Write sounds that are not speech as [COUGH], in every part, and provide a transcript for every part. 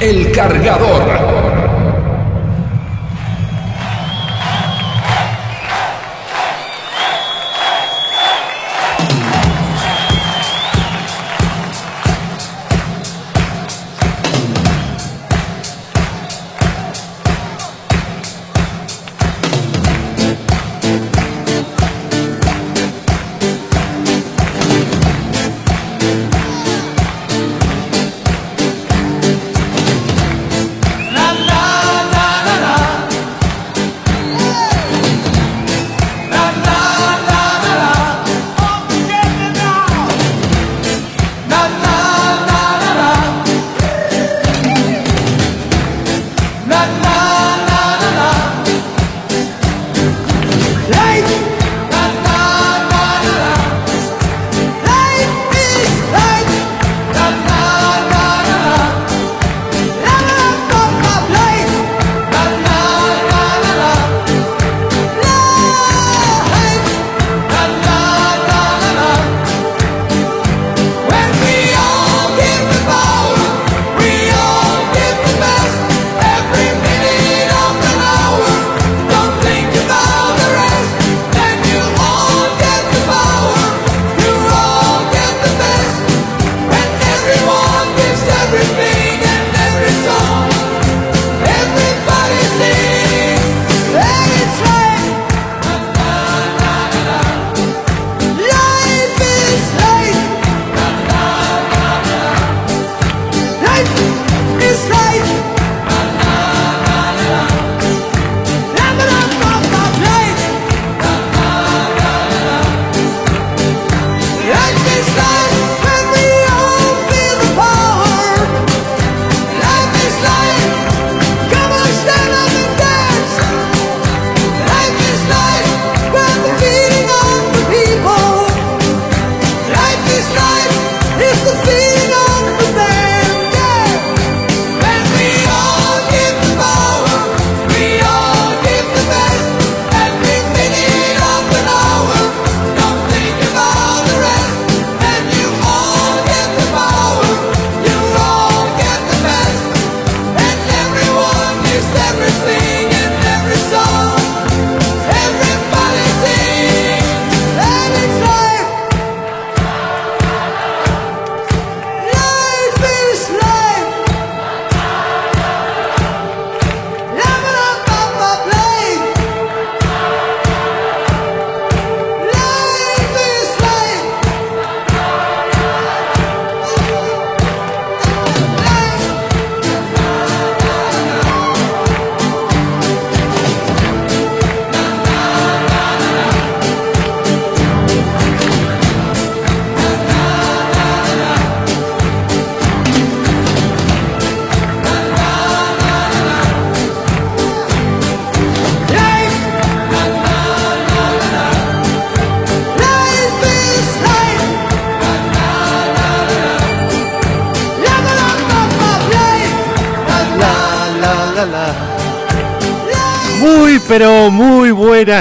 El cargador.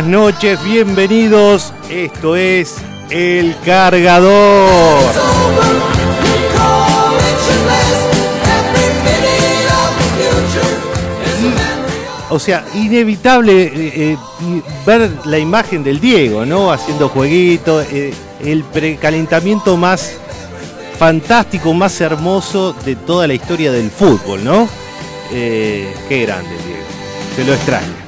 Noches, bienvenidos. Esto es El Cargador. O sea, inevitable eh, eh, ver la imagen del Diego, ¿no? Haciendo jueguito, eh, el precalentamiento más fantástico, más hermoso de toda la historia del fútbol, ¿no? qué grande, Diego. Se lo extraña.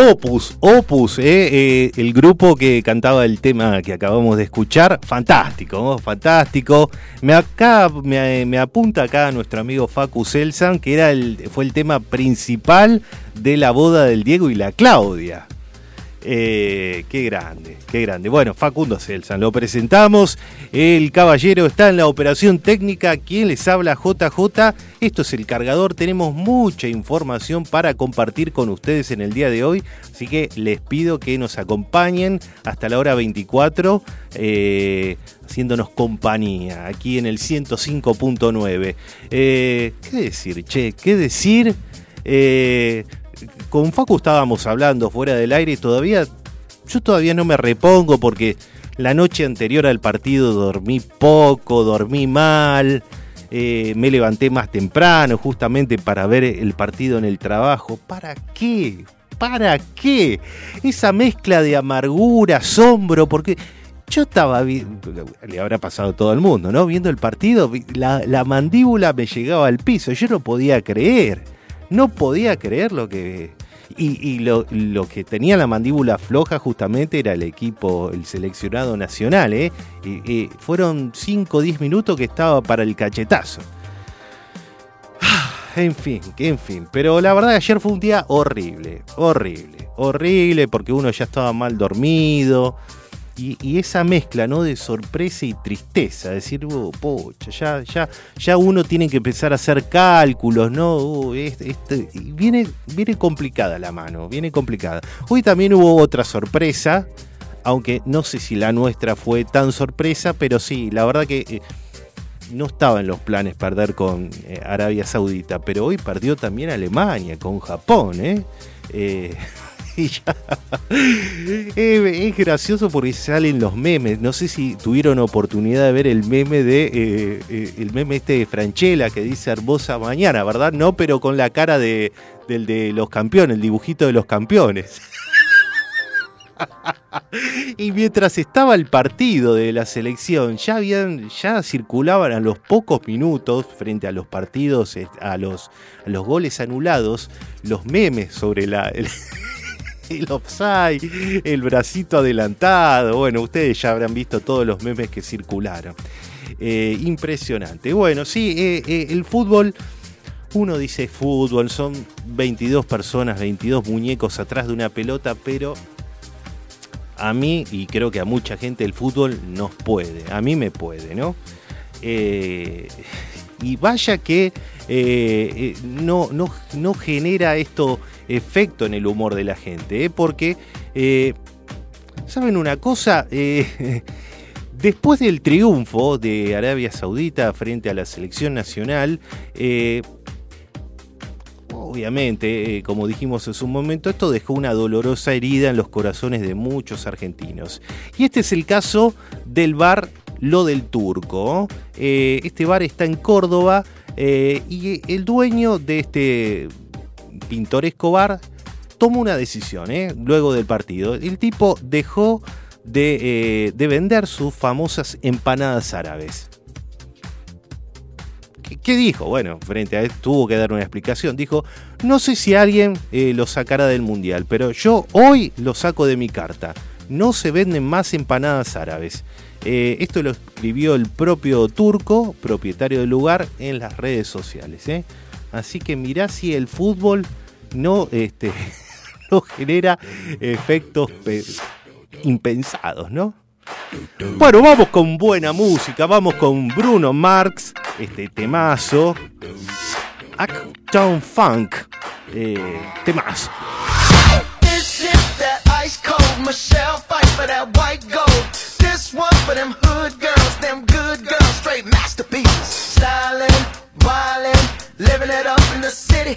Opus, Opus, eh, eh, el grupo que cantaba el tema que acabamos de escuchar, fantástico, fantástico. Me, acá, me, apunta acá nuestro amigo Facu Selsan, que era el, fue el tema principal de la boda del Diego y la Claudia. Eh, qué grande, qué grande. Bueno, Facundo Celsan, lo presentamos. El caballero está en la operación técnica. ¿Quién les habla? JJ. Esto es el cargador. Tenemos mucha información para compartir con ustedes en el día de hoy. Así que les pido que nos acompañen hasta la hora 24, eh, haciéndonos compañía aquí en el 105.9. Eh, ¿Qué decir, che? ¿Qué decir? Con Facu estábamos hablando fuera del aire y todavía, yo todavía no me repongo porque la noche anterior al partido dormí poco, dormí mal, eh, me levanté más temprano justamente para ver el partido en el trabajo. ¿Para qué? ¿Para qué? Esa mezcla de amargura, asombro, porque yo estaba, le habrá pasado a todo el mundo, ¿no? Viendo el partido, la, la mandíbula me llegaba al piso, yo no podía creer, no podía creer lo que, y, lo, que tenía la mandíbula floja justamente era el equipo, el seleccionado nacional. ¿eh? Y, fueron 5 o 10 minutos que estaba para el cachetazo. [SIGHS] En fin, en fin. Pero la verdad ayer fue un día horrible, horrible, horrible porque uno ya estaba mal dormido y, esa mezcla ¿no? de sorpresa y tristeza, decir, oh, ya, ya, ya uno tiene que empezar a hacer cálculos, ¿no? Oh, este, viene, viene complicada la mano, viene complicada. Hoy también hubo otra sorpresa, aunque no sé si la nuestra fue tan sorpresa, pero sí, la verdad que eh, no estaba en los planes perder con eh, Arabia Saudita, pero hoy perdió también Alemania, con Japón, eh [LAUGHS] [LAUGHS] es gracioso porque salen los memes. No sé si tuvieron oportunidad de ver el meme de eh, eh, el meme este de Franchella que dice hermosa mañana, ¿verdad? No, pero con la cara de, del de los campeones, el dibujito de los campeones. [LAUGHS] y mientras estaba el partido de la selección, ya habían, ya circulaban a los pocos minutos frente a los partidos, a los, a los goles anulados, los memes sobre la, [LAUGHS] [LAUGHS] el offside, el bracito adelantado. Bueno, ustedes ya habrán visto todos los memes que circularon. Eh, impresionante. Bueno, sí, eh, eh, el fútbol. Uno dice fútbol, son 22 personas, 22 muñecos atrás de una pelota, pero a mí, y creo que a mucha gente, el fútbol nos puede. A mí me puede, ¿no? y vaya que no, no, no genera esto efecto en el humor de la gente, ¿eh? porque, eh, ¿saben una cosa? Eh, [LAUGHS] después del triunfo de Arabia Saudita frente a la selección nacional, obviamente, como dijimos en su momento, esto dejó una dolorosa herida en los corazones de muchos argentinos. Y este es el caso del bar Lo del Turco. este bar está en Córdoba y el dueño de este pintoresco bar, toma una decisión ¿eh? luego del partido. El tipo dejó de, eh, vender sus famosas empanadas árabes. ¿Qué, dijo? Bueno, frente a él tuvo que dar una explicación. Dijo, no sé si alguien eh, lo sacará del mundial, pero yo hoy lo saco de mi carta. No se venden más empanadas árabes. esto lo escribió el propio turco, propietario del lugar, en las redes sociales. Así que mirá si el fútbol no, este, [LAUGHS] no genera efectos impensados, ¿no? Bueno, vamos con buena música, vamos con Bruno Marx, este temazo, Uptown Funk, eh, temazo. ice cold Michelle fight for that white gold. This one for them hood girls, them good girls, straight masterpieces. Stylin', wildin', living it up in the city.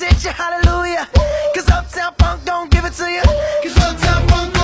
hit you, hallelujah. Cause Uptown Funk don't give it to you. Cause Uptown Funk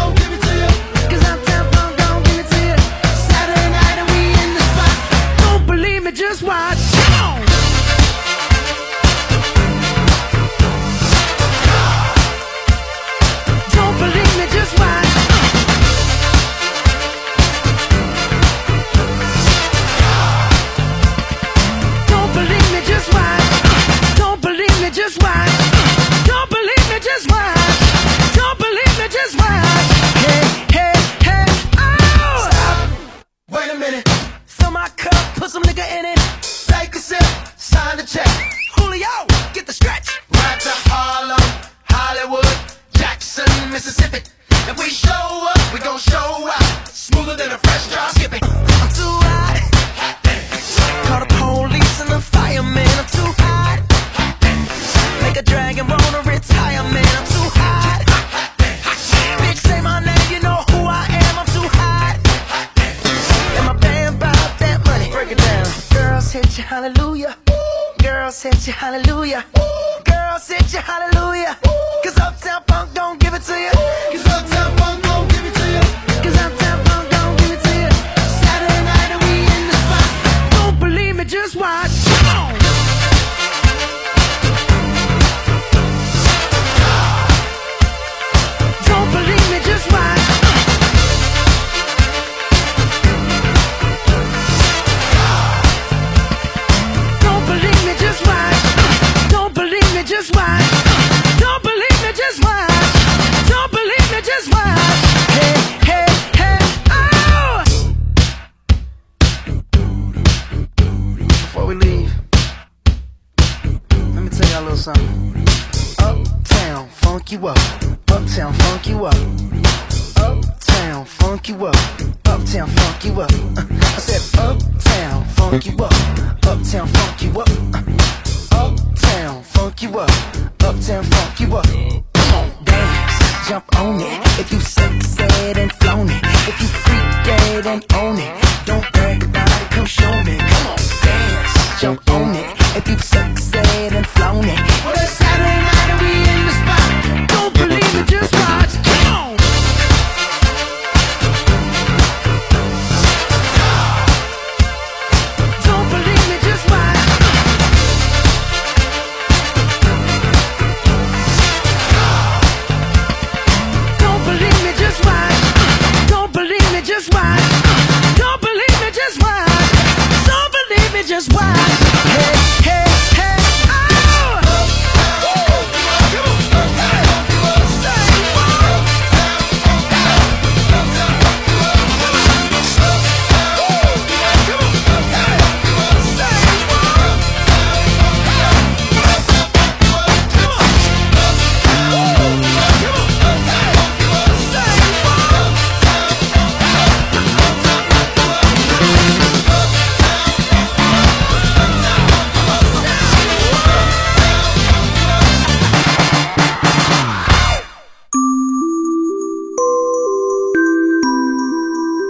you up.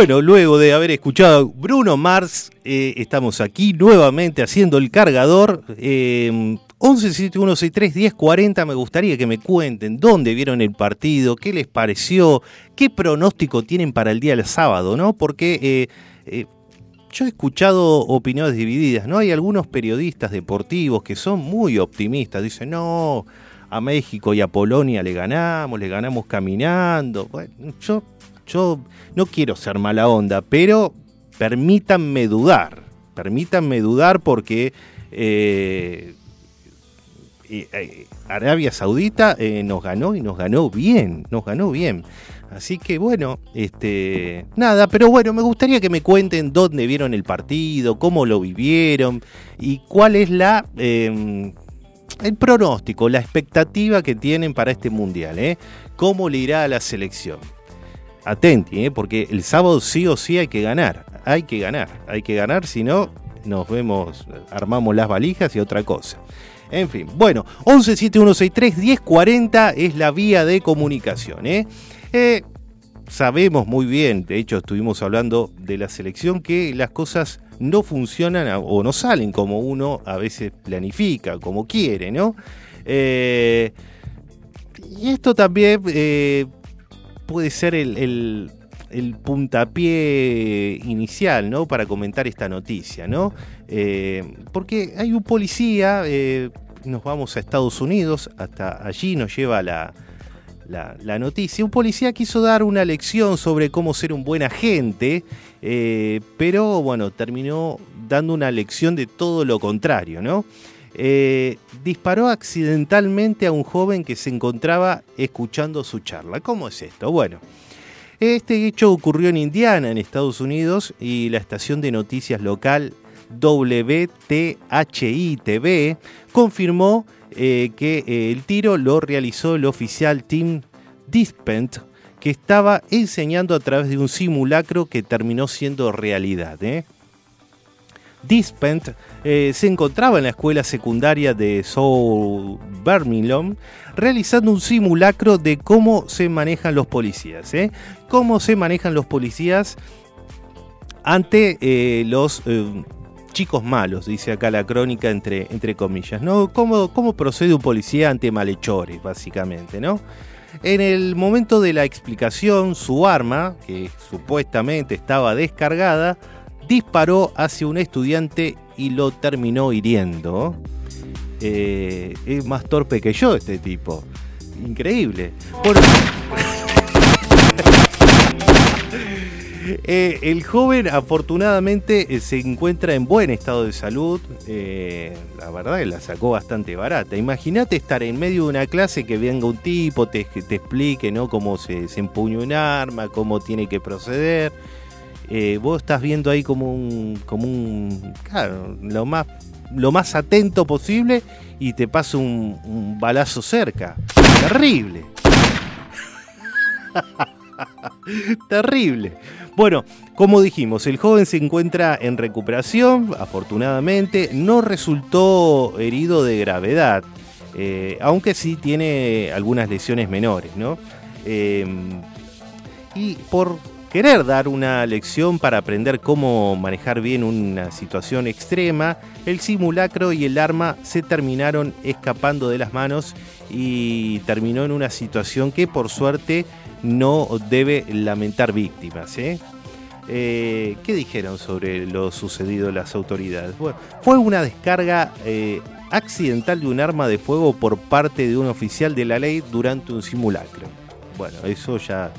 Bueno, luego de haber escuchado Bruno Mars, eh, estamos aquí nuevamente haciendo el cargador. Eh, 1171631040, me gustaría que me cuenten dónde vieron el partido, qué les pareció, qué pronóstico tienen para el día del sábado, ¿no? Porque eh, eh, yo he escuchado opiniones divididas, ¿no? Hay algunos periodistas deportivos que son muy optimistas, dicen, no, a México y a Polonia le ganamos, le ganamos caminando. Bueno, yo, yo no quiero ser mala onda, pero permítanme dudar, permítanme dudar porque eh, eh, Arabia Saudita eh, nos ganó y nos ganó bien, nos ganó bien. Así que bueno, este, nada, pero bueno, me gustaría que me cuenten dónde vieron el partido, cómo lo vivieron y cuál es la eh, el pronóstico, la expectativa que tienen para este mundial, ¿eh? ¿Cómo le irá a la selección? Atenti, ¿eh? porque el sábado sí o sí hay que ganar, hay que ganar, hay que ganar, si no nos vemos, armamos las valijas y otra cosa. En fin, bueno, 1171631040 es la vía de comunicación. ¿eh? Eh, sabemos muy bien, de hecho estuvimos hablando de la selección, que las cosas no funcionan o no salen como uno a veces planifica, como quiere, ¿no? Eh, y esto también puede ser el, puntapié inicial, ¿no? Para comentar esta noticia, ¿no? Eh, porque hay un policía, eh, nos vamos a Estados Unidos, hasta allí nos lleva la, noticia. Un policía quiso dar una lección sobre cómo ser un buen agente, eh, pero bueno, terminó dando una lección de todo lo contrario, ¿no? Disparó accidentalmente a un joven que se encontraba escuchando su charla. ¿Cómo es esto? Bueno, este hecho ocurrió en Indiana, en Estados Unidos, y la estación de noticias local WTHI-TV confirmó eh, que eh, el tiro lo realizó el oficial Tim Dispent, que estaba enseñando a través de un simulacro que terminó siendo realidad. ¿eh? Dispent eh, se encontraba en la escuela secundaria de South Birmingham realizando un simulacro de cómo se manejan los policías. ¿eh? Cómo se manejan los policías ante eh, los eh, chicos malos, dice acá la crónica entre, entre comillas. ¿no? ¿Cómo, ¿Cómo procede un policía ante malhechores, básicamente? ¿no? En el momento de la explicación, su arma, que supuestamente estaba descargada, disparó hacia un estudiante y lo terminó hiriendo. Eh, es más torpe que yo este tipo. Increíble. [LAUGHS] Eh, el joven afortunadamente eh, se encuentra en buen estado de salud. la verdad que la sacó bastante barata. Imagínate estar en medio de una clase que venga un tipo, te, que te explique ¿no? cómo se empuña un arma, cómo tiene que proceder. Eh, vos estás viendo ahí como un, como un, claro, lo más, lo más atento posible y te pasa un, balazo cerca. Terrible. [LAUGHS] Terrible. Bueno, como dijimos, el joven se encuentra en recuperación, afortunadamente, no resultó herido de gravedad, eh, aunque sí tiene algunas lesiones menores, ¿no? Eh, y por querer dar una lección para aprender cómo manejar bien una situación extrema, el simulacro y el arma se terminaron escapando de las manos y terminó en una situación que por suerte no debe lamentar víctimas. ¿eh? Eh, ¿Qué dijeron sobre lo sucedido las autoridades? Fue una descarga eh, accidental de un arma de fuego por parte de un oficial de la ley durante un simulacro. Bueno, eso ya,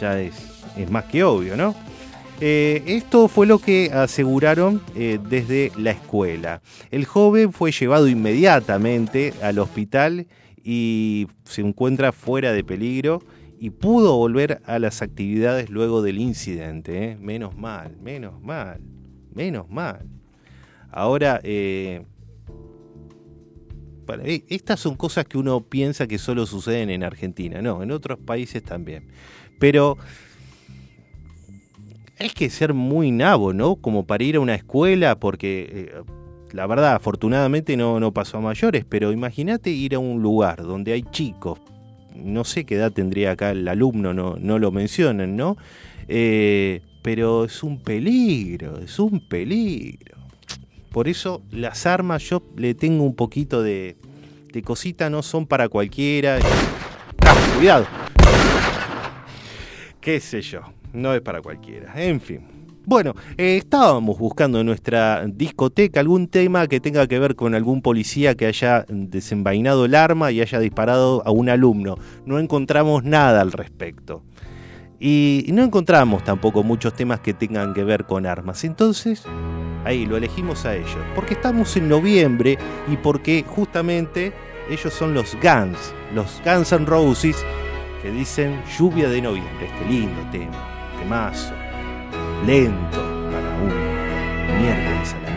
ya es, es más que obvio, ¿no? Eh, esto fue lo que aseguraron eh, desde la escuela. El joven fue llevado inmediatamente al hospital y se encuentra fuera de peligro y pudo volver a las actividades luego del incidente. ¿eh? Menos mal, menos mal, menos mal. Ahora, estas son cosas que uno piensa que solo suceden en Argentina, no, en otros países también. Pero hay que ser muy nabo, ¿no? Como para ir a una escuela, porque eh, la verdad, afortunadamente no, no pasó a mayores, pero imagínate ir a un lugar donde hay chicos, no sé qué edad tendría acá el alumno, no, no lo mencionan, ¿no? Eh, pero es un peligro, es un peligro. Por eso las armas yo le tengo un poquito de, de cosita, no son para cualquiera. Ah, cuidado. Qué sé yo, no es para cualquiera. En fin. Bueno, eh, estábamos buscando en nuestra discoteca algún tema que tenga que ver con algún policía que haya desenvainado el arma y haya disparado a un alumno. No encontramos nada al respecto. Y no encontramos tampoco muchos temas que tengan que ver con armas. Entonces, ahí lo elegimos a ellos. Porque estamos en noviembre y porque justamente ellos son los Guns, los Guns N' Roses, que dicen lluvia de noviembre. Este lindo tema, temazo, lento para un miércoles a la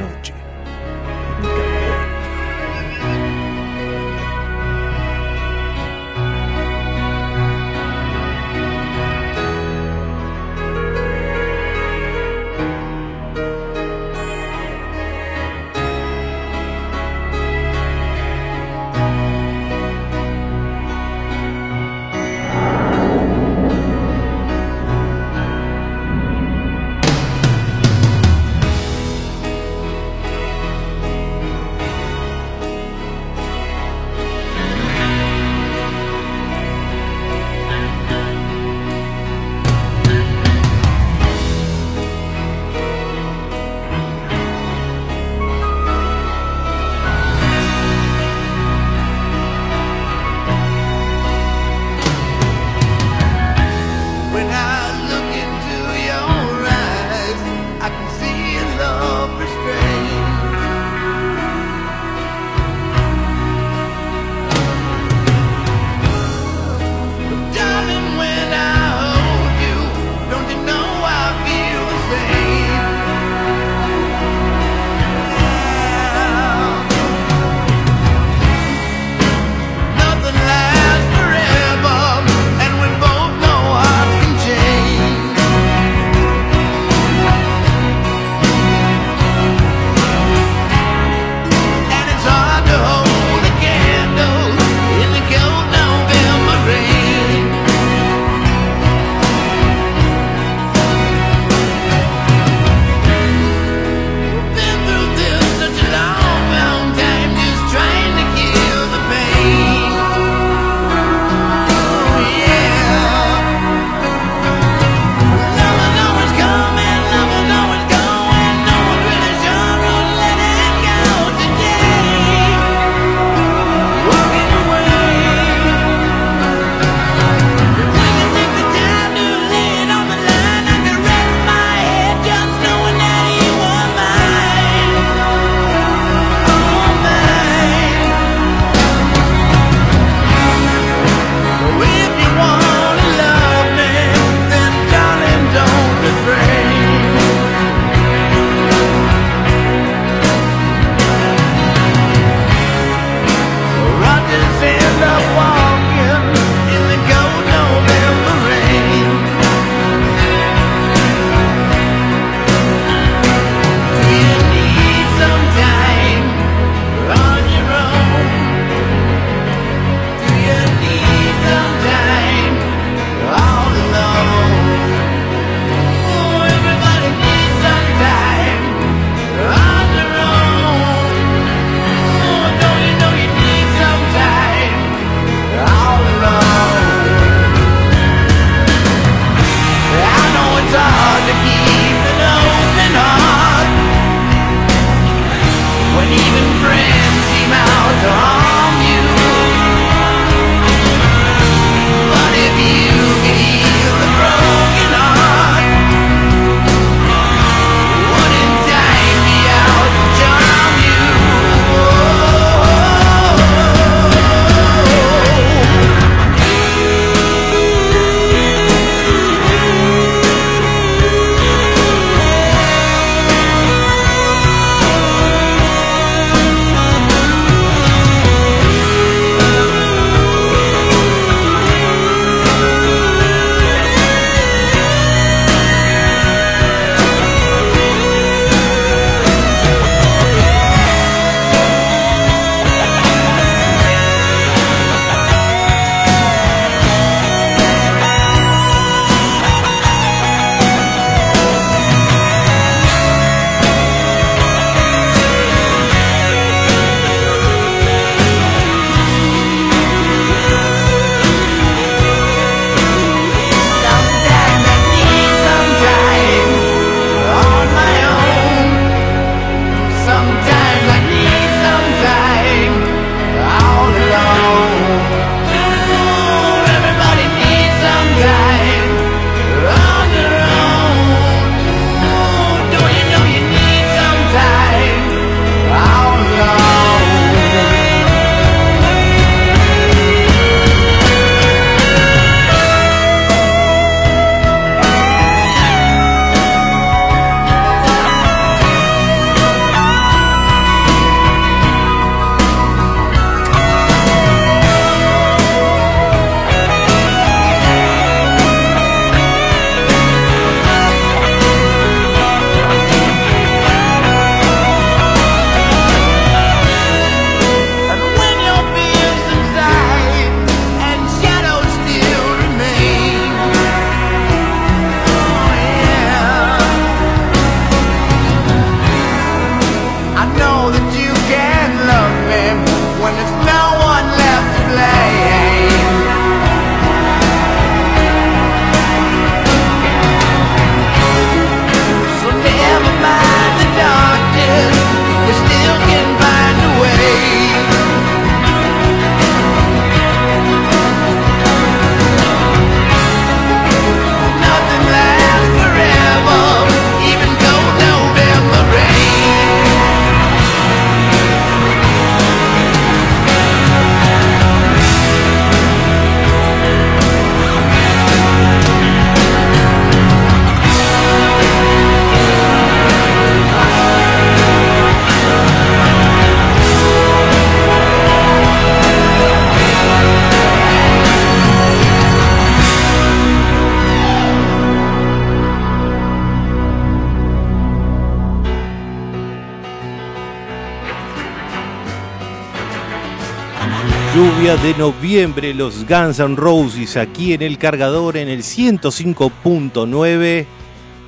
de noviembre los Guns N' Roses aquí en el cargador en el 105.9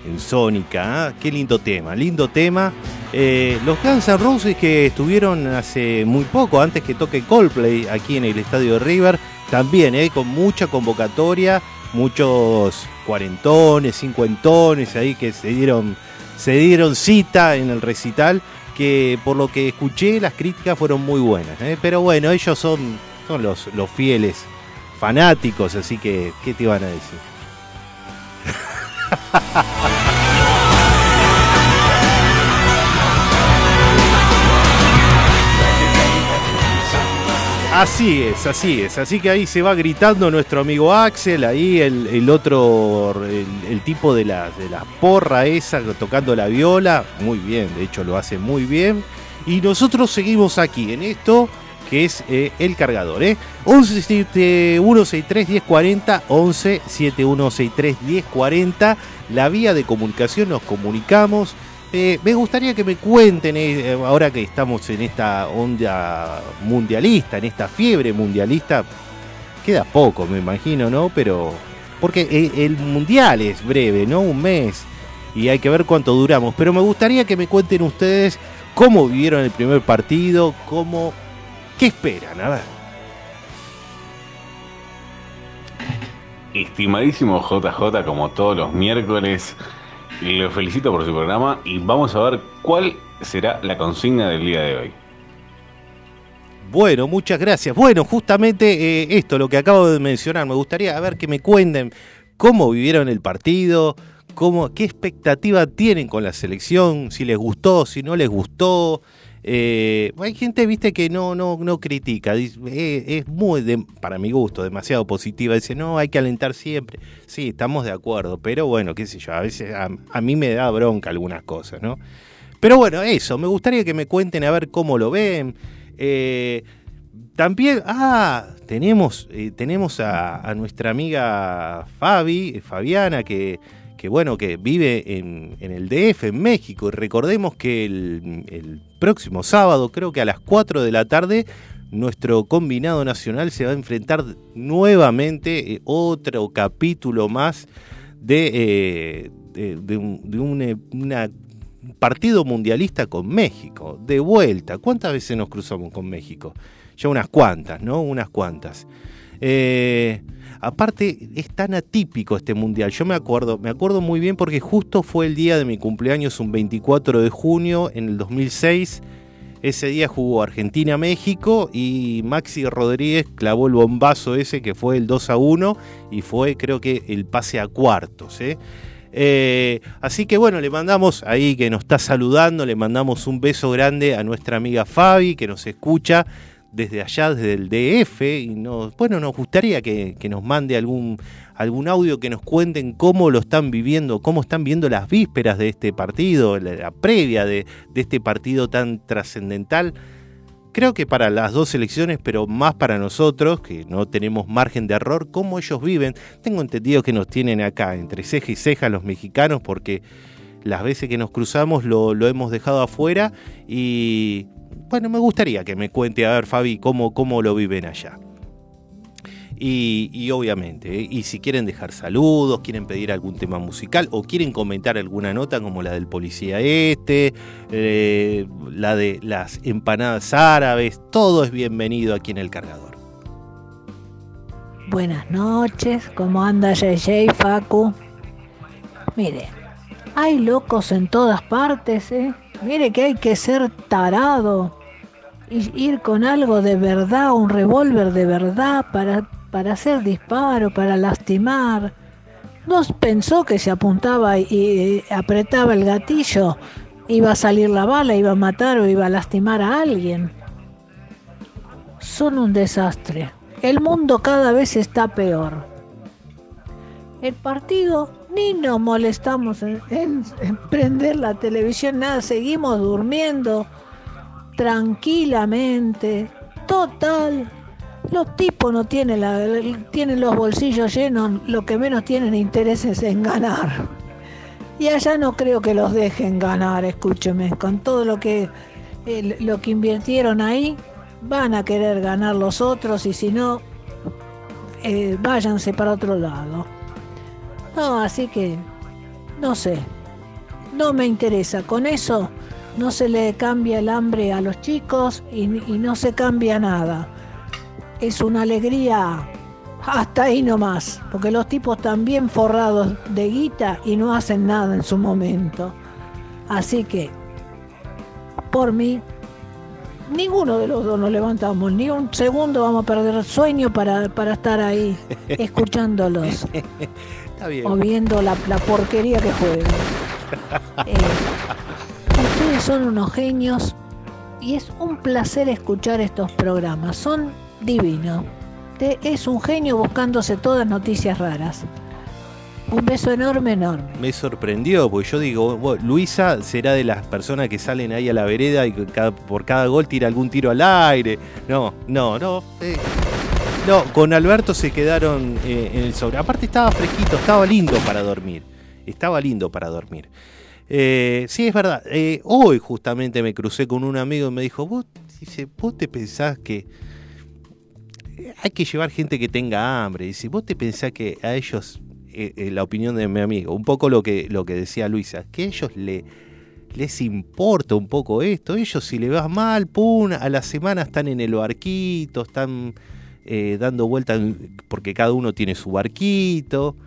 en Sónica. ¿ah? Qué lindo tema, lindo tema. Eh, los Guns N' Roses que estuvieron hace muy poco, antes que toque Coldplay aquí en el estadio de River, también ¿eh? con mucha convocatoria, muchos cuarentones, cincuentones ahí que se dieron, se dieron cita en el recital que por lo que escuché las críticas fueron muy buenas. Eh. Pero bueno, ellos son son los, los fieles fanáticos, así que, ¿qué te iban a decir? [LAUGHS] Así es, así es. Así que ahí se va gritando nuestro amigo Axel, ahí el, otro, el, tipo de la, de la porra esa tocando la viola. Muy bien, de hecho lo hace muy bien. Y nosotros seguimos aquí en esto que es eh, el cargador. ¿eh? 11 7163 1040, 11 7163 1040, la vía de comunicación, nos comunicamos. Eh, me gustaría que me cuenten, eh, ahora que estamos en esta onda mundialista, en esta fiebre mundialista, queda poco, me imagino, ¿no? Pero, porque el mundial es breve, ¿no? Un mes, y hay que ver cuánto duramos. Pero me gustaría que me cuenten ustedes cómo vivieron el primer partido, cómo, qué esperan, a ver. Estimadísimo JJ, como todos los miércoles, lo felicito por su programa y vamos a ver cuál será la consigna del día de hoy. Bueno, muchas gracias. Bueno, justamente eh, esto, lo que acabo de mencionar, me gustaría ver que me cuenten cómo vivieron el partido, cómo, qué expectativa tienen con la selección, si les gustó, si no les gustó, eh, hay gente, viste, que no, no, no critica, eh, es, muy, para mi gusto, demasiado positiva, dice, no, hay que alentar siempre. Sí, estamos de acuerdo, pero bueno, qué sé yo, a veces a, mí me da bronca algunas cosas, ¿no? Pero bueno, eso, me gustaría que me cuenten a ver cómo lo ven. Eh, también, ah, tenemos, tenemos a, a, nuestra amiga Fabi, Fabiana, que que bueno, que vive en, el DF, en México. Recordemos que el, próximo sábado, creo que a las 4 de la tarde, nuestro combinado nacional se va a enfrentar nuevamente eh, otro capítulo más de, eh, de, un eh, partido mundialista con México. De vuelta. ¿Cuántas veces nos cruzamos con México? Ya unas cuantas, ¿no? Unas cuantas. Eh, Aparte, es tan atípico este mundial. Yo me acuerdo, me acuerdo muy bien porque justo fue el día de mi cumpleaños, un 24 de junio en el 2006. Ese día jugó Argentina-México y Maxi Rodríguez clavó el bombazo ese que fue el 2 a 1 y fue creo que el pase a cuartos. ¿eh? Eh, así que bueno, le mandamos ahí que nos está saludando, le mandamos un beso grande a nuestra amiga Fabi que nos escucha desde allá, desde el DF, y bueno, nos gustaría que, nos mande algún, algún audio que nos cuenten cómo lo están viviendo, cómo están viendo las vísperas de este partido, la, previa de, este partido tan trascendental. Creo que para las dos elecciones, pero más para nosotros, que no tenemos margen de error, cómo ellos viven. Tengo entendido que nos tienen acá entre ceja y ceja los mexicanos, porque las veces que nos cruzamos lo, lo hemos dejado afuera y bueno, me gustaría que me cuente, a ver, Fabi, cómo, cómo lo viven allá. Y, obviamente, ¿eh? y si quieren dejar saludos, quieren pedir algún tema musical o quieren comentar alguna nota como la del policía este, eh, la de las empanadas árabes, todo es bienvenido aquí en el cargador. Buenas noches, ¿cómo anda JJ Facu? Mire, hay locos en todas partes, ¿eh? Mire que hay que ser tarado y ir con algo de verdad, un revólver de verdad para, para hacer disparo, para lastimar. ¿No pensó que se apuntaba y apretaba el gatillo? Iba a salir la bala, iba a matar o iba a lastimar a alguien. Son un desastre. El mundo cada vez está peor. El partido ni nos molestamos en, prender la televisión, nada, seguimos durmiendo tranquilamente. Total, los tipos no tienen, la, tienen los bolsillos llenos, lo que menos tienen interés es en ganar. Y allá no creo que los dejen ganar, escúcheme, con todo lo que, lo que invirtieron ahí, van a querer ganar los otros y si no, eh, váyanse para otro lado. No, así que, no sé, no me interesa. Con eso no se le cambia el hambre a los chicos y, y no se cambia nada. Es una alegría hasta ahí nomás, porque los tipos están bien forrados de guita y no hacen nada en su momento. Así que, por mí, ninguno de los dos nos levantamos, ni un segundo vamos a perder sueño para, para estar ahí [LAUGHS] escuchándolos Está bien. o viendo la, la porquería que juegan. Eh, [LAUGHS] son unos genios y es un placer escuchar estos programas. Son divinos. Es un genio buscándose todas noticias raras. Un beso enorme, enorme. Me sorprendió, porque yo digo, Luisa será de las personas que salen ahí a la vereda y por cada gol tira algún tiro al aire. No, no, no. eh, no, con Alberto se quedaron eh, en el sobre. Aparte estaba fresquito, estaba lindo para dormir. Estaba lindo para dormir. Eh, sí, es verdad. eh, hoy justamente me crucé con un amigo y me dijo, vos, dice, vos te pensás que eh, hay que llevar gente que tenga hambre. Dice, vos te pensás que a ellos, eh, eh, la opinión de mi amigo, un poco lo que, lo que decía Luisa, que a ellos le, les importa un poco esto. Ellos si le va mal, pum, a la semana están en el barquito, están dando vueltas porque cada uno tiene su barquito,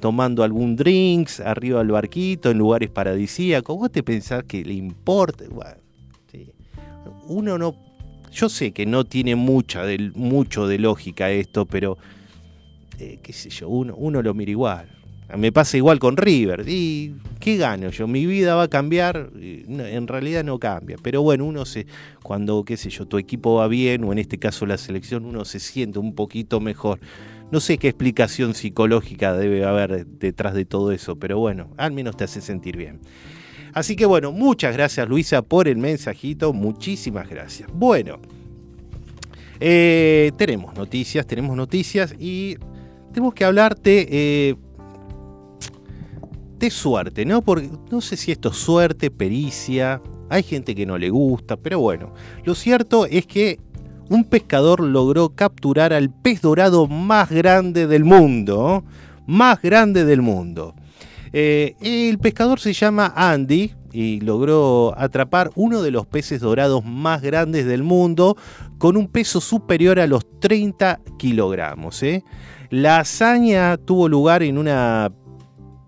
tomando algún drinks arriba del barquito en lugares paradisíacos. ¿Vos te pensás que le importa? Uno no... Yo sé que no tiene mucha de, mucho de lógica esto, pero eh, qué sé yo, uno, uno lo mira igual. Me pasa igual con River. ¿Y qué gano yo? Mi vida va a cambiar. No, en realidad no cambia. Pero bueno, uno se. Cuando, qué sé yo, tu equipo va bien, o en este caso la selección, uno se siente un poquito mejor. No sé qué explicación psicológica debe haber detrás de todo eso, pero bueno, al menos te hace sentir bien. Así que bueno, muchas gracias Luisa por el mensajito, muchísimas gracias. Bueno, eh, tenemos noticias, tenemos noticias y tenemos que hablarte eh, de suerte, ¿no? Porque no sé si esto es suerte, pericia, hay gente que no le gusta, pero bueno, lo cierto es que un pescador logró capturar al pez dorado más grande del mundo, más grande del mundo. Eh, el pescador se llama Andy y logró atrapar uno de los peces dorados más grandes del mundo con un peso superior a los 30 kilogramos. ¿eh? La hazaña tuvo lugar en una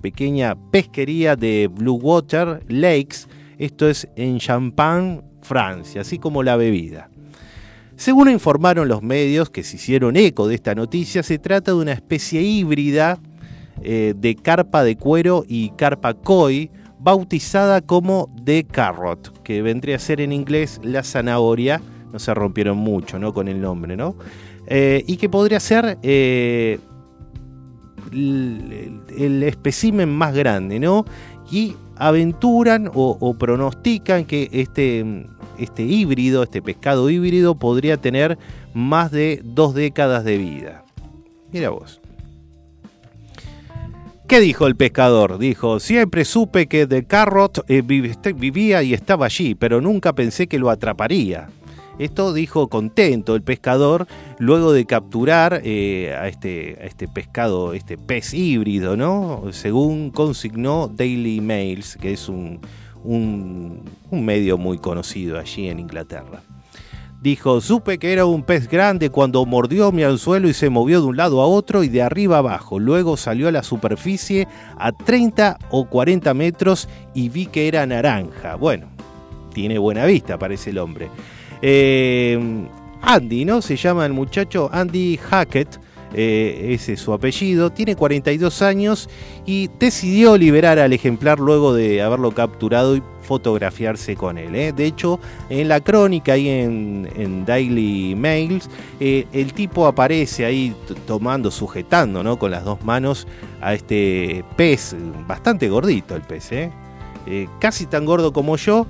pequeña pesquería de Blue Water Lakes, esto es en Champagne, Francia, así como la bebida. Según informaron los medios que se hicieron eco de esta noticia, se trata de una especie híbrida eh, de carpa de cuero y carpa koi, bautizada como The Carrot, que vendría a ser en inglés la zanahoria, no se rompieron mucho ¿no? con el nombre, ¿no? Eh, y que podría ser eh, el, el más grande, ¿no? Y aventuran o, pronostican que este, este híbrido, este pescado híbrido, podría tener más de dos décadas de vida. Mira vos. ¿Qué dijo el pescador? Dijo, siempre supe que The Carrot eh, este- vivía y estaba allí, pero nunca pensé que lo atraparía. Esto dijo contento el pescador luego de capturar eh, a, este, a este pescado, este pez híbrido, ¿no? Según consignó Daily Mails, que es un, un- un medio muy conocido allí en Inglaterra. Dijo, supe que era un pez grande cuando mordió mi anzuelo y se movió de un lado a otro y de arriba abajo. Luego salió a la superficie a 30 o 40 metros y vi que era naranja. Bueno, tiene buena vista, parece el hombre. Eh, Andy, ¿no? Se llama el muchacho Andy Hackett. eh, ese es su apellido. Tiene 42 años y decidió liberar al ejemplar luego de haberlo capturado y fotografiarse con él. ¿eh? De hecho, en la crónica ahí en, Daily Mails, el tipo aparece ahí tomando, sujetando ¿no? con las dos manos a este pez, bastante gordito el pez, casi tan gordo como yo.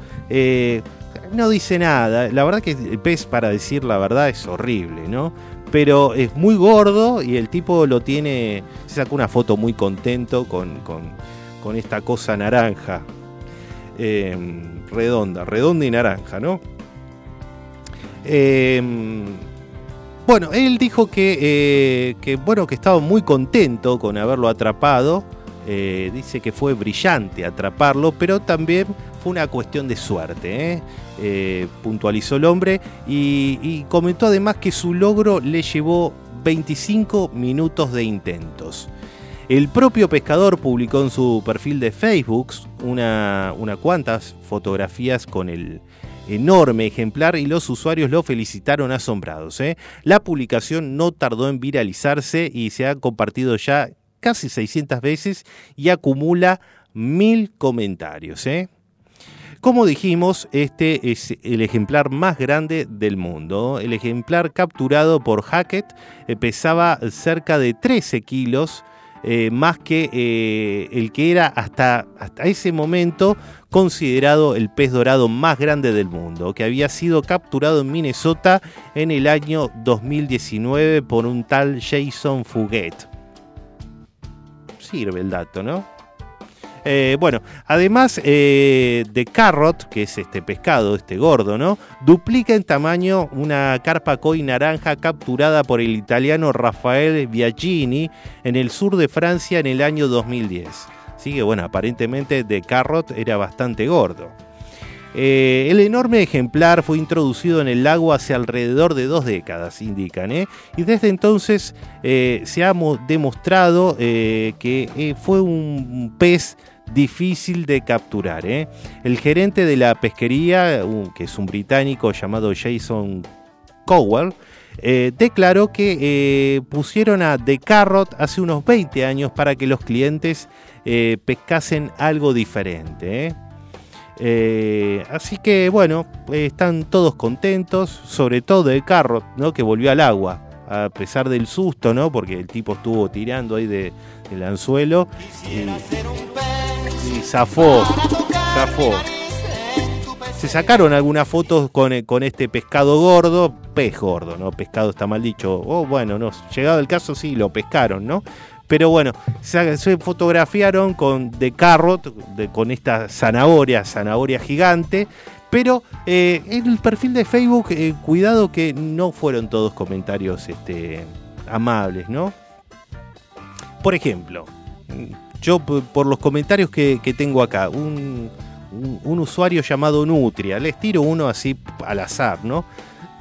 No dice nada. La verdad que el pez, para decir la verdad, es horrible, ¿no? Pero es muy gordo y el tipo lo tiene. Se sacó una foto muy contento con, con, con esta cosa naranja. eh, redonda, redonda y naranja, ¿no? Eh, bueno, él dijo que, eh, que, bueno, que estaba muy contento con haberlo atrapado. Eh, dice que fue brillante atraparlo, pero también fue una cuestión de suerte. ¿eh? Eh, puntualizó el hombre y, comentó además que su logro le llevó 25 minutos de intentos. El propio pescador publicó en su perfil de Facebook una, una cuantas fotografías con el enorme ejemplar y los usuarios lo felicitaron asombrados. ¿eh? La publicación no tardó en viralizarse y se ha compartido ya casi 600 veces y acumula mil comentarios. Como dijimos, este es el ejemplar más grande del mundo. El ejemplar capturado por Hackett eh, pesaba cerca de 13 kilos, eh, más que eh, el que era hasta, hasta ese momento considerado el pez dorado más grande del mundo, que había sido capturado en Minnesota en el año 2019 por un tal Jason Fuguet. Sirve el dato, ¿no? Eh, bueno, además eh, de carrot, que es este pescado, este gordo, ¿no? Duplica en tamaño una carpa koi naranja capturada por el italiano Rafael Biagini en el sur de Francia en el año 2010. Así que bueno, aparentemente de carrot era bastante gordo. Eh, el enorme ejemplar fue introducido en el lago hace alrededor de dos décadas, indican, y desde entonces se ha mo- demostrado que fue un pez difícil de capturar. ¿eh? El gerente de la pesquería, uh, que es un británico llamado Jason Cowell, eh, declaró que eh, pusieron a The Carrot hace unos 20 años para que los clientes eh, pescasen algo diferente. así que bueno, están todos contentos, sobre todo de Carrot, ¿no? que volvió al agua, a pesar del susto, ¿no? porque el tipo estuvo tirando ahí de- del anzuelo y, y zafó. Se sacaron algunas fotos con, eh, con este pescado gordo, pez gordo, ¿no? Pescado está mal dicho. Oh, bueno, no, llegado el caso sí, lo pescaron, ¿no? Pero bueno, se, fotografiaron con The Carrot, de- con esta zanahoria, zanahoria gigante. Pero eh, en el perfil de Facebook, eh, cuidado que no fueron todos comentarios este, amables, ¿no? Por ejemplo, yo por los comentarios que, tengo acá, un usuario llamado Nutria, les tiro uno así al azar, ¿no?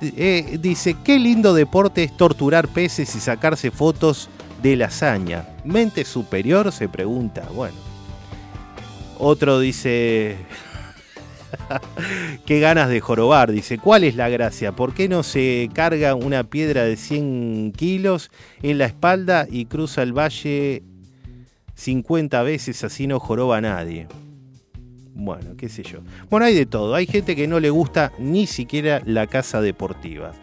Eh, dice, qué lindo deporte es torturar peces y sacarse fotos de lasaña. ¿Mente superior? Se pregunta. Bueno. Otro dice... [LAUGHS] Qué ganas de jorobar, dice. ¿Cuál es la gracia? ¿Por qué no se carga una piedra de 100 kilos en la espalda y cruza el valle 50 veces así no joroba a nadie? Bueno, qué sé yo. Bueno, hay de todo. Hay gente que no le gusta ni siquiera la casa deportiva.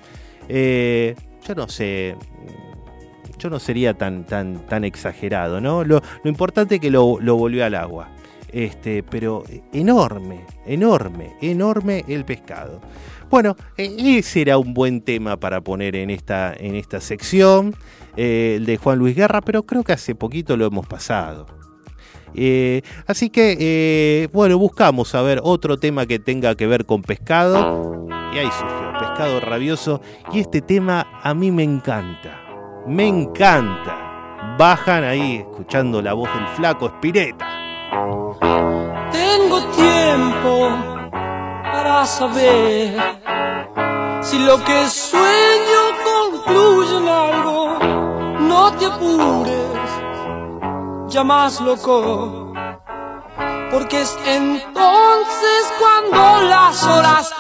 Eh, yo no sé. Yo no sería tan, tan, tan exagerado, ¿no? Lo, lo importante es que lo, lo volvió al agua. Este, pero enorme, enorme, enorme el pescado. Bueno, eh, ese era un buen tema para poner en esta, en esta sección, eh, el de Juan Luis Guerra, pero creo que hace poquito lo hemos pasado. Eh, así que, eh, bueno, buscamos a ver otro tema que tenga que ver con pescado. Y ahí surgió, pescado rabioso. Y este tema a mí me encanta. Me encanta. Bajan ahí escuchando la voz del flaco Espireta. Tengo tiempo para saber si lo que sueño concluye en algo. No te apures, ya más loco. Porque es entonces cuando las horas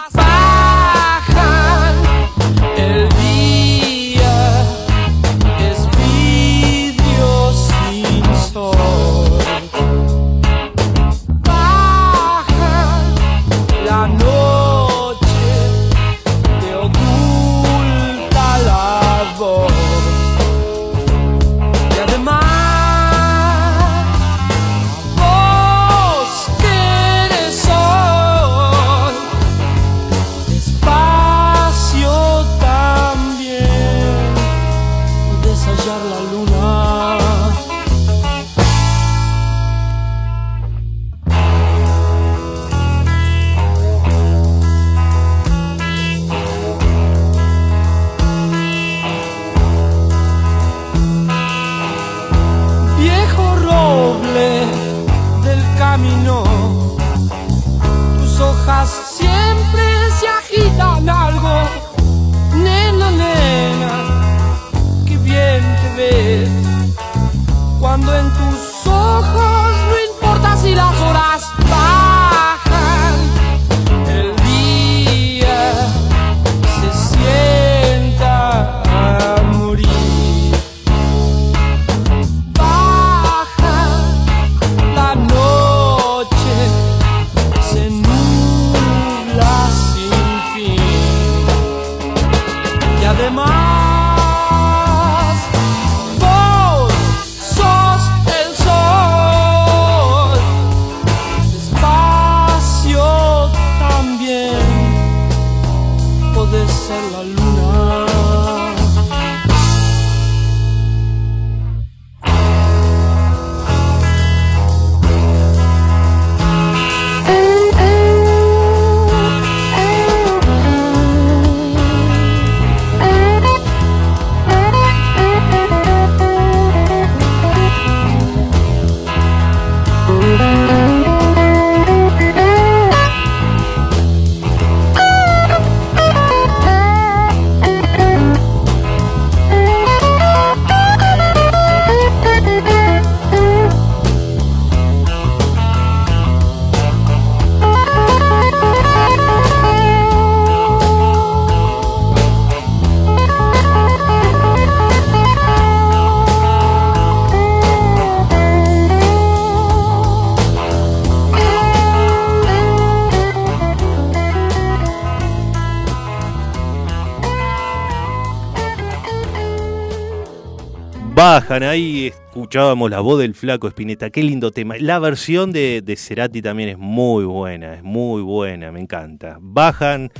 Ahí, escuchábamos la voz del flaco Espineta, qué lindo tema. La versión de, Cerati también es muy buena, es muy buena, me encanta. Bajan,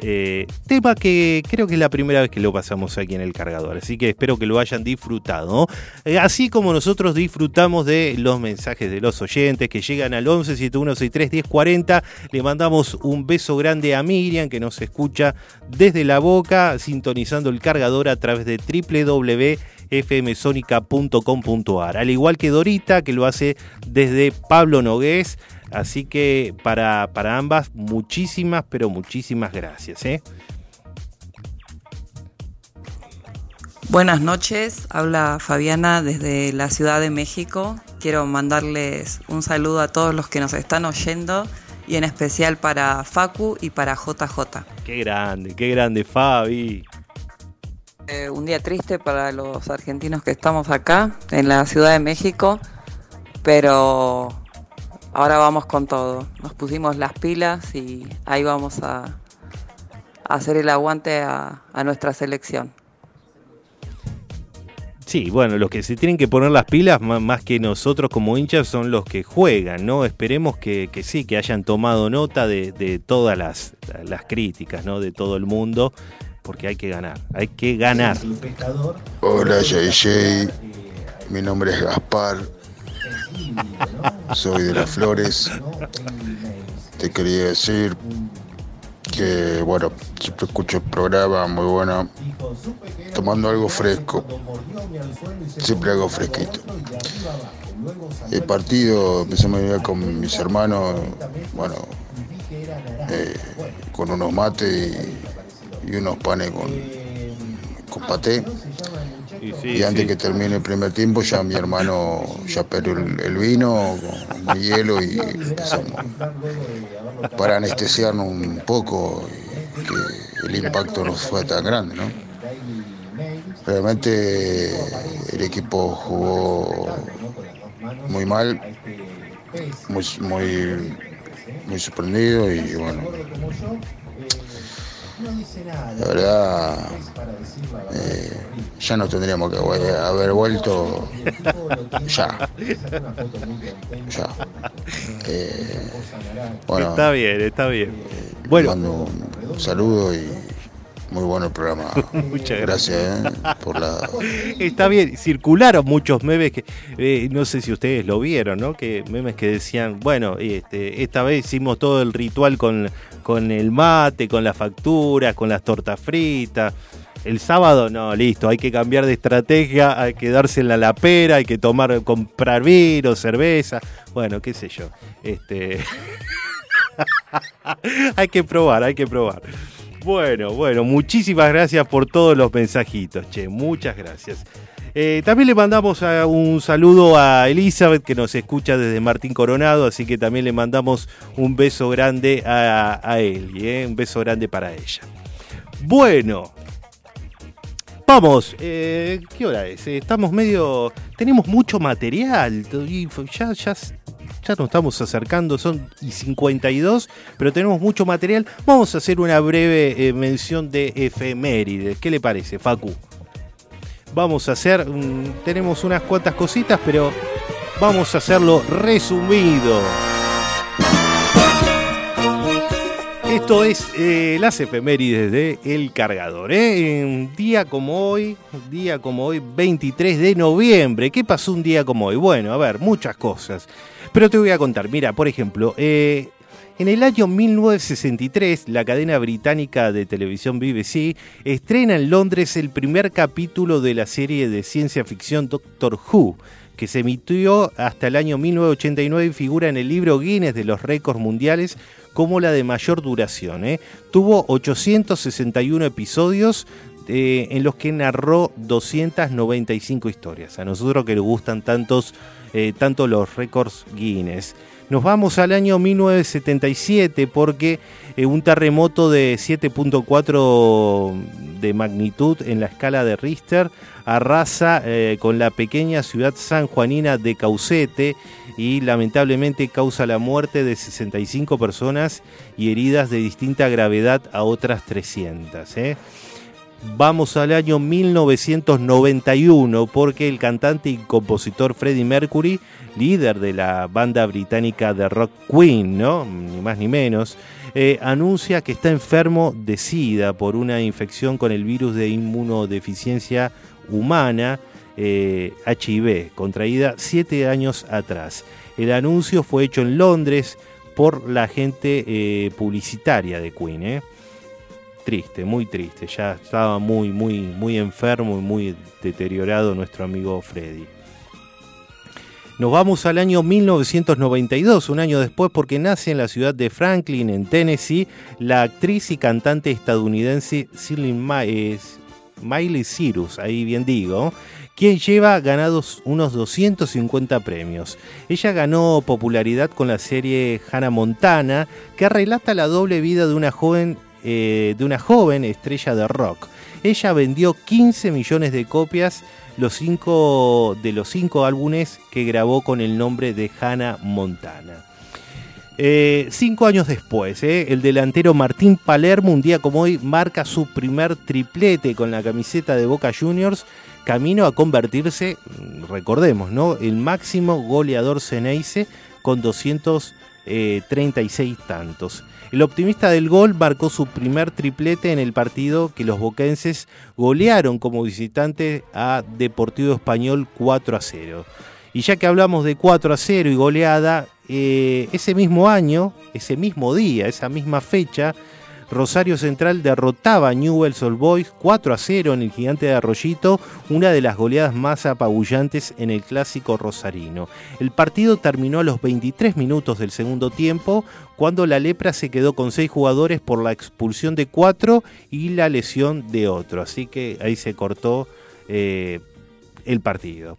eh, tema que creo que es la primera vez que lo pasamos aquí en el cargador, así que espero que lo hayan disfrutado. Eh, así como nosotros disfrutamos de los mensajes de los oyentes que llegan al 11 7163 1040, le mandamos un beso grande a Miriam que nos escucha desde la boca, sintonizando el cargador a través de www.fmsonica.com.ar. Al igual que Dorita, que lo hace desde Pablo Nogués. Así que para, para ambas, muchísimas, pero muchísimas gracias. ¿eh? Buenas noches, habla Fabiana desde la Ciudad de México. Quiero mandarles un saludo a todos los que nos están oyendo y en especial para Facu y para JJ. Qué grande, qué grande, Fabi. Eh, un día triste para los argentinos que estamos acá en la Ciudad de México, pero ahora vamos con todo. Nos pusimos las pilas y ahí vamos a, hacer el aguante a, nuestra selección. Sí, bueno, los que se tienen que poner las pilas más que nosotros como hinchas son los que juegan, ¿no? Esperemos que, sí, que hayan tomado nota de, de todas las, las críticas, ¿no? De todo el mundo, porque hay que ganar, hay que ganar. Hola JJ, mi nombre es Gaspar, soy de las Flores. Te quería decir que, bueno, siempre escucho el programa, muy bueno, tomando algo fresco, siempre algo fresquito. El partido empezamos a mirar con mis hermanos, bueno, eh, con unos mates y, y unos panes con, con paté. Y, sí, Y antes sí. que termine el primer tiempo, ya mi hermano ya perdió el, el vino con hielo y empezamos para anestesiarnos un poco que el impacto no fue tan grande, ¿no? Realmente el equipo jugó muy mal, muy, muy, muy sorprendido y bueno, la verdad eh, ya no tendríamos que haber vuelto ya. Ya. Eh, bueno, Está bien, está bien. Bueno, mando un saludo y muy bueno el programa. [LAUGHS] Muchas gracias. eh, por la Está bien, circularon muchos memes que eh, no sé si ustedes lo vieron, ¿no? Que memes que decían, bueno, este, esta vez hicimos todo el ritual con, con el mate, con las facturas, con las tortas fritas. El sábado, no, listo, hay que cambiar de estrategia, hay que darse en la lapera, hay que tomar, comprar vino, cerveza, bueno, qué sé yo. Este. [LAUGHS] hay que probar, hay que probar. Bueno, bueno, muchísimas gracias por todos los mensajitos, che, muchas gracias. Eh, también le mandamos a- un saludo a Elizabeth que nos escucha desde Martín Coronado, así que también le mandamos un beso grande a, a Eli, eh, un beso grande para ella. Bueno, vamos, eh, ¿qué hora es? Eh, Estamos medio, tenemos mucho material, ya, nos estamos acercando, son y 52, pero tenemos mucho material. Vamos a hacer una breve eh, mención de efemérides, ¿qué le parece, Facu? Vamos a hacer, mm, tenemos unas cuantas cositas, pero vamos a hacerlo resumido. Esto es eh, las efemérides de El Cargador. ¿eh? Un día como hoy, día como hoy, 23 de noviembre. ¿Qué pasó un día como hoy? Bueno, a ver, muchas cosas. Pero te voy a contar. Mira, por ejemplo, eh, en el año 1963, la cadena británica de televisión BBC estrena en Londres el primer capítulo de la serie de ciencia ficción Doctor Who, que se emitió hasta el año 1989 y figura en el libro Guinness de los récords mundiales como la de mayor duración. ¿eh? Tuvo 861 episodios eh, en los que narró 295 historias. A nosotros que nos gustan tantos, eh, tanto los récords Guinness. Nos vamos al año 1977 porque eh, un terremoto de 7.4 de magnitud en la escala de Richter arrasa eh, con la pequeña ciudad sanjuanina de Caucete y lamentablemente causa la muerte de 65 personas y heridas de distinta gravedad a otras 300. ¿eh? Vamos al año 1991 porque el cantante y compositor Freddie Mercury, líder de la banda británica de rock Queen, ¿no? ni más ni menos, eh, anuncia que está enfermo de SIDA por una infección con el virus de inmunodeficiencia humana, eh, HIV, contraída siete años atrás. El anuncio fue hecho en Londres por la agente eh, publicitaria de Queen. Triste, muy triste. Ya estaba muy, muy, muy enfermo y muy deteriorado nuestro amigo Freddy. Nos vamos al año 1992, un año después, porque nace en la ciudad de Franklin, en Tennessee, la actriz y cantante estadounidense eh, Miley Cyrus, ahí bien digo, quien lleva ganados unos 250 premios. Ella ganó popularidad con la serie Hannah Montana, que relata la doble vida de una joven, eh, de una joven estrella de rock. Ella vendió 15 millones de copias los cinco, de los cinco álbumes que grabó con el nombre de Hannah Montana. Eh, cinco años después, eh, el delantero Martín Palermo, un día como hoy, marca su primer triplete con la camiseta de Boca Juniors, camino a convertirse, mm, recordemos, ¿no? el máximo goleador Ceneice con 236 tantos. El optimista del gol marcó su primer triplete en el partido que los boquenses golearon como visitante a Deportivo Español 4 a 0. Y ya que hablamos de 4 a 0 y goleada, eh, ese mismo año, ese mismo día, esa misma fecha, Rosario Central derrotaba a Newell's Old Boys 4 a 0 en el Gigante de Arroyito, una de las goleadas más apabullantes en el clásico rosarino. El partido terminó a los 23 minutos del segundo tiempo, cuando la lepra se quedó con 6 jugadores por la expulsión de 4 y la lesión de otro. Así que ahí se cortó eh, el partido.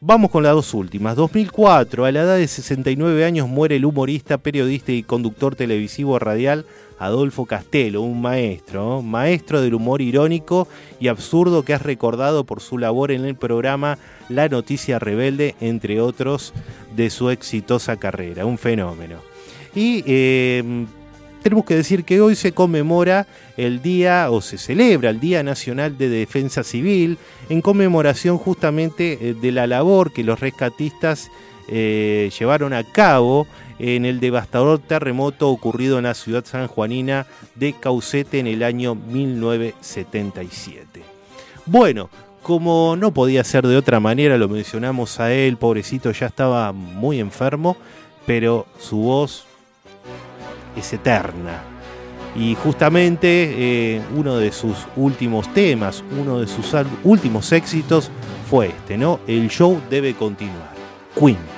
Vamos con las dos últimas. 2004, a la edad de 69 años, muere el humorista, periodista y conductor televisivo radial Adolfo Castelo, un maestro, maestro del humor irónico y absurdo que es recordado por su labor en el programa La Noticia Rebelde, entre otros, de su exitosa carrera. Un fenómeno. Y eh, tenemos que decir que hoy se conmemora el día o se celebra el Día Nacional de Defensa Civil en conmemoración justamente eh, de la labor que los rescatistas eh, llevaron a cabo en el devastador terremoto ocurrido en la ciudad sanjuanina de Caucete en el año 1977. Bueno, como no podía ser de otra manera, lo mencionamos a él, pobrecito ya estaba muy enfermo, pero su voz es eterna. Y justamente eh, uno de sus últimos temas, uno de sus últimos éxitos fue este, ¿no? El show debe continuar. Queen.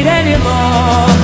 It anymore?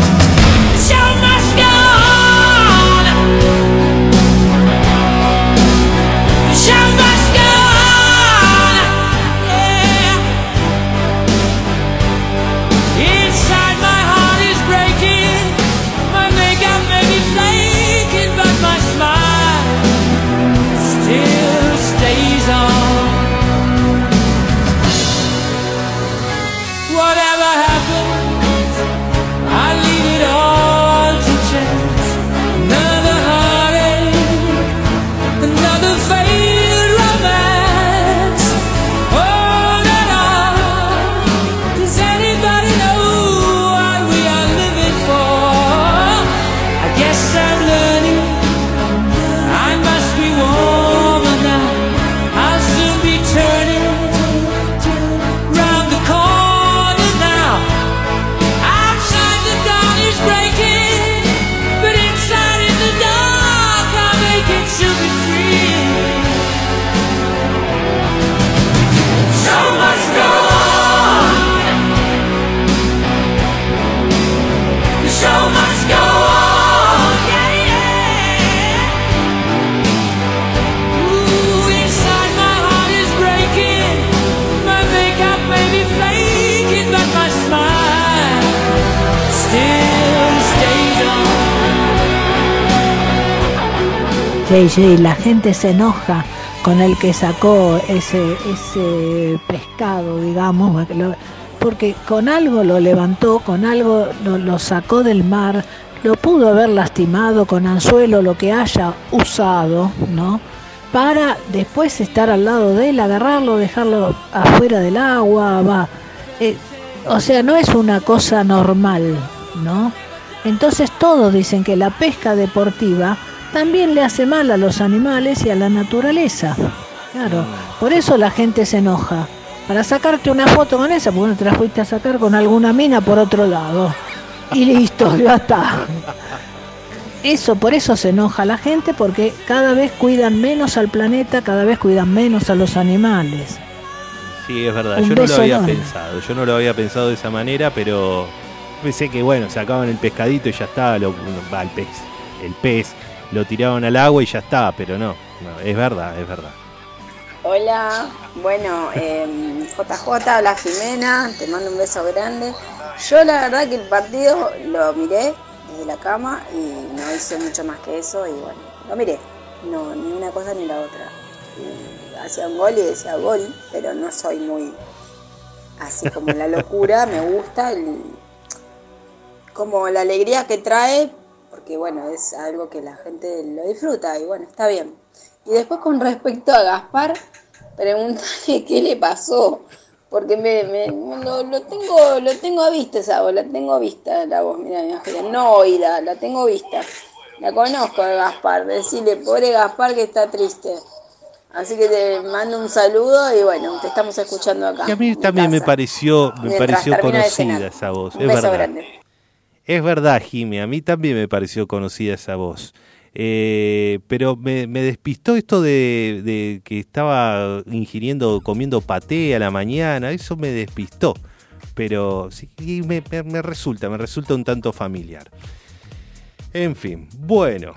La gente se enoja con el que sacó ese, ese pescado, digamos, porque con algo lo levantó, con algo lo, lo sacó del mar, lo pudo haber lastimado con anzuelo, lo que haya usado, ¿no? Para después estar al lado de él, agarrarlo, dejarlo afuera del agua, va. Eh, o sea, no es una cosa normal, ¿no? Entonces todos dicen que la pesca deportiva también le hace mal a los animales y a la naturaleza. Claro, por eso la gente se enoja. Para sacarte una foto con esa, porque no te la fuiste a sacar con alguna mina por otro lado. Y listo, ya está. Eso, por eso se enoja la gente, porque cada vez cuidan menos al planeta, cada vez cuidan menos a los animales. Sí, es verdad. Un yo no lo había enorme. pensado. Yo no lo había pensado de esa manera, pero pensé que bueno, sacaban el pescadito y ya está, lo, va, el pez, el pez, lo tiraban al agua y ya está, pero no, es verdad, es verdad. Hola, bueno, JJ, habla Jimena, te mando un beso grande. Yo la verdad que el partido lo miré desde la cama y no hice mucho más que eso y bueno, lo miré, no, ni una cosa ni la otra. Hacía un gol y decía gol, pero no soy muy así como la locura, me gusta el- como la alegría que trae, porque bueno, es algo que la gente lo disfruta y bueno, está bien. Y después con respecto a Gaspar, preguntarle [LAUGHS] qué le pasó, porque me, me- lo, lo tengo lo tengo a vista esa voz, la tengo vista la voz, mira, no oída, la tengo vista. La conozco a Gaspar, decirle, pobre Gaspar que está triste. Así que te mando un saludo y bueno, te estamos escuchando acá. Y a mí también me pareció, me pareció conocida esa voz, Un es beso verdad. grande. Es verdad, Jimmy, a mí también me pareció conocida esa voz. Eh, pero me, despistó esto de, que estaba ingiriendo, comiendo paté a la mañana, eso me despistó. Pero sí, y me resulta, me resulta un tanto familiar. En fin, bueno.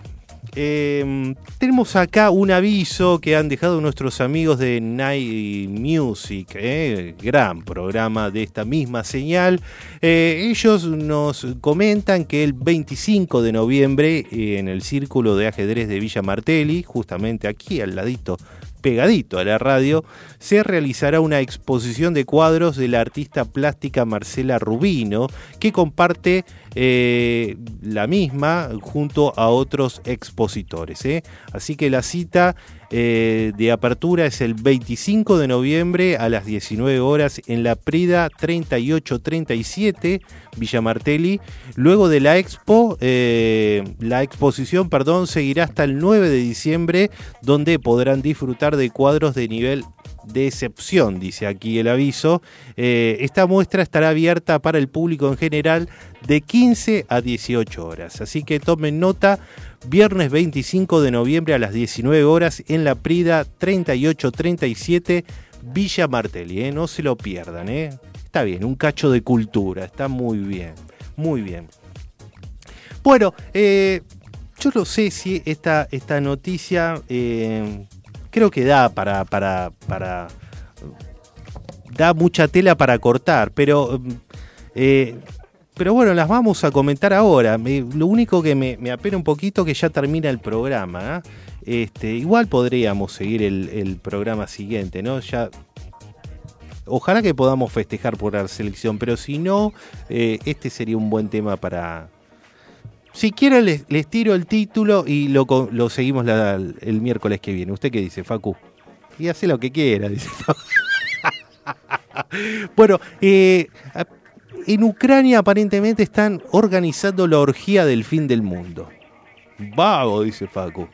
Eh, tenemos acá un aviso que han dejado nuestros amigos de Night Music, eh, gran programa de esta misma señal. Eh, ellos nos comentan que el 25 de noviembre eh, en el Círculo de Ajedrez de Villa Martelli, justamente aquí al ladito, pegadito a la radio, se realizará una exposición de cuadros de la artista plástica Marcela Rubino, que comparte eh, la misma junto a otros expositores. ¿eh? Así que la cita eh, de apertura es el 25 de noviembre a las 19 horas en la Prida 3837 Villa Martelli. Luego de la expo, eh, la exposición, perdón, seguirá hasta el 9 de diciembre, donde podrán disfrutar de cuadros de nivel de excepción, dice aquí el aviso. Eh, esta muestra estará abierta para el público en general de 15 a 18 horas. Así que tomen nota, viernes 25 de noviembre a las 19 horas en la Prida 3837 Villa Martelli. ¿eh? No se lo pierdan, ¿eh? está bien, un cacho de cultura, está muy bien, muy bien. Bueno, eh, yo no sé si esta, esta noticia creo que da para, para, para, da mucha tela para cortar, pero, pero bueno, las vamos a comentar ahora. lo único que me, apena un poquito que ya termina el programa. Este, igual podríamos seguir el, el programa siguiente, ¿no? Ya ojalá que podamos festejar por la selección, pero si no, eh, este sería un buen tema para... Si quieren les, tiro el título y lo, seguimos el miércoles que viene. ¿Usted qué dice, Facu? Y hace lo que quiera, dice Facu. [LAUGHS] bueno, eh, en Ucrania aparentemente están organizando la orgía del fin del mundo. Vago, dice Facu.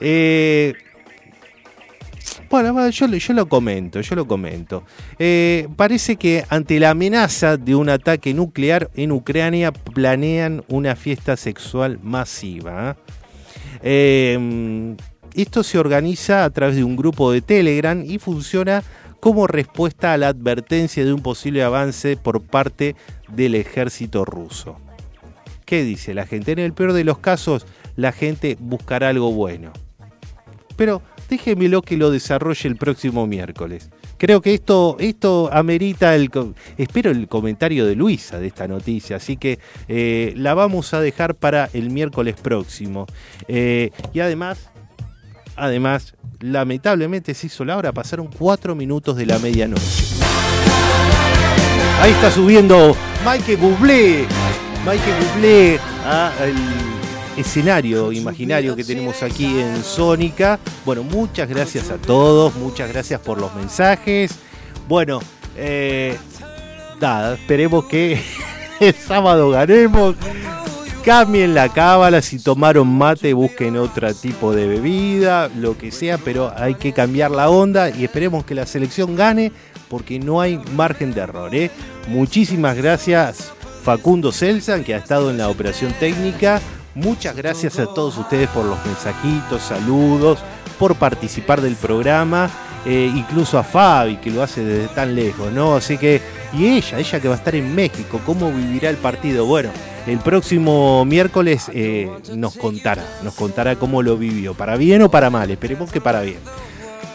Eh, bueno, yo, lo comento, yo lo comento. Eh, parece que ante la amenaza de un ataque nuclear en Ucrania planean una fiesta sexual masiva. Eh, esto se organiza a través de un grupo de Telegram y funciona como respuesta a la advertencia de un posible avance por parte del ejército ruso. ¿Qué dice la gente? En el peor de los casos, la gente buscará algo bueno. Pero déjemelo que lo desarrolle el próximo miércoles. Creo que esto, esto amerita el. Espero el comentario de Luisa de esta noticia, así que eh, la vamos a dejar para el miércoles próximo. Eh, y además, además, lamentablemente se hizo la hora, pasaron cuatro minutos de la medianoche. Ahí está subiendo Mike Bublé. Mike Bublé a el escenario imaginario que tenemos aquí en Sónica. Bueno, muchas gracias a todos, muchas gracias por los mensajes. Bueno, eh, nada, esperemos que [LAUGHS] el sábado ganemos. Cambien la cábala, si tomaron mate, busquen otro tipo de bebida, lo que sea, pero hay que cambiar la onda y esperemos que la selección gane porque no hay margen de error. ¿eh? Muchísimas gracias Facundo Celsan, que ha estado en la operación técnica. Muchas gracias a todos ustedes por los mensajitos, saludos, por participar del programa, eh, incluso a Fabi que lo hace desde tan lejos, ¿no? Así que, y ella, ella que va a estar en México, ¿cómo vivirá el partido? Bueno, el próximo miércoles eh, nos contará, nos contará cómo lo vivió, para bien o para mal, esperemos que para bien.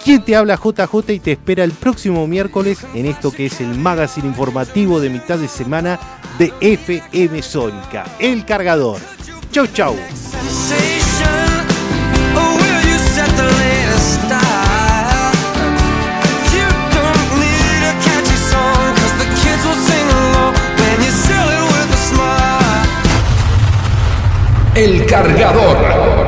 ¿Quién te habla JJ y te espera el próximo miércoles en esto que es el magazine informativo de mitad de semana de FM Sónica, El Cargador. Chau, chau. El cargador.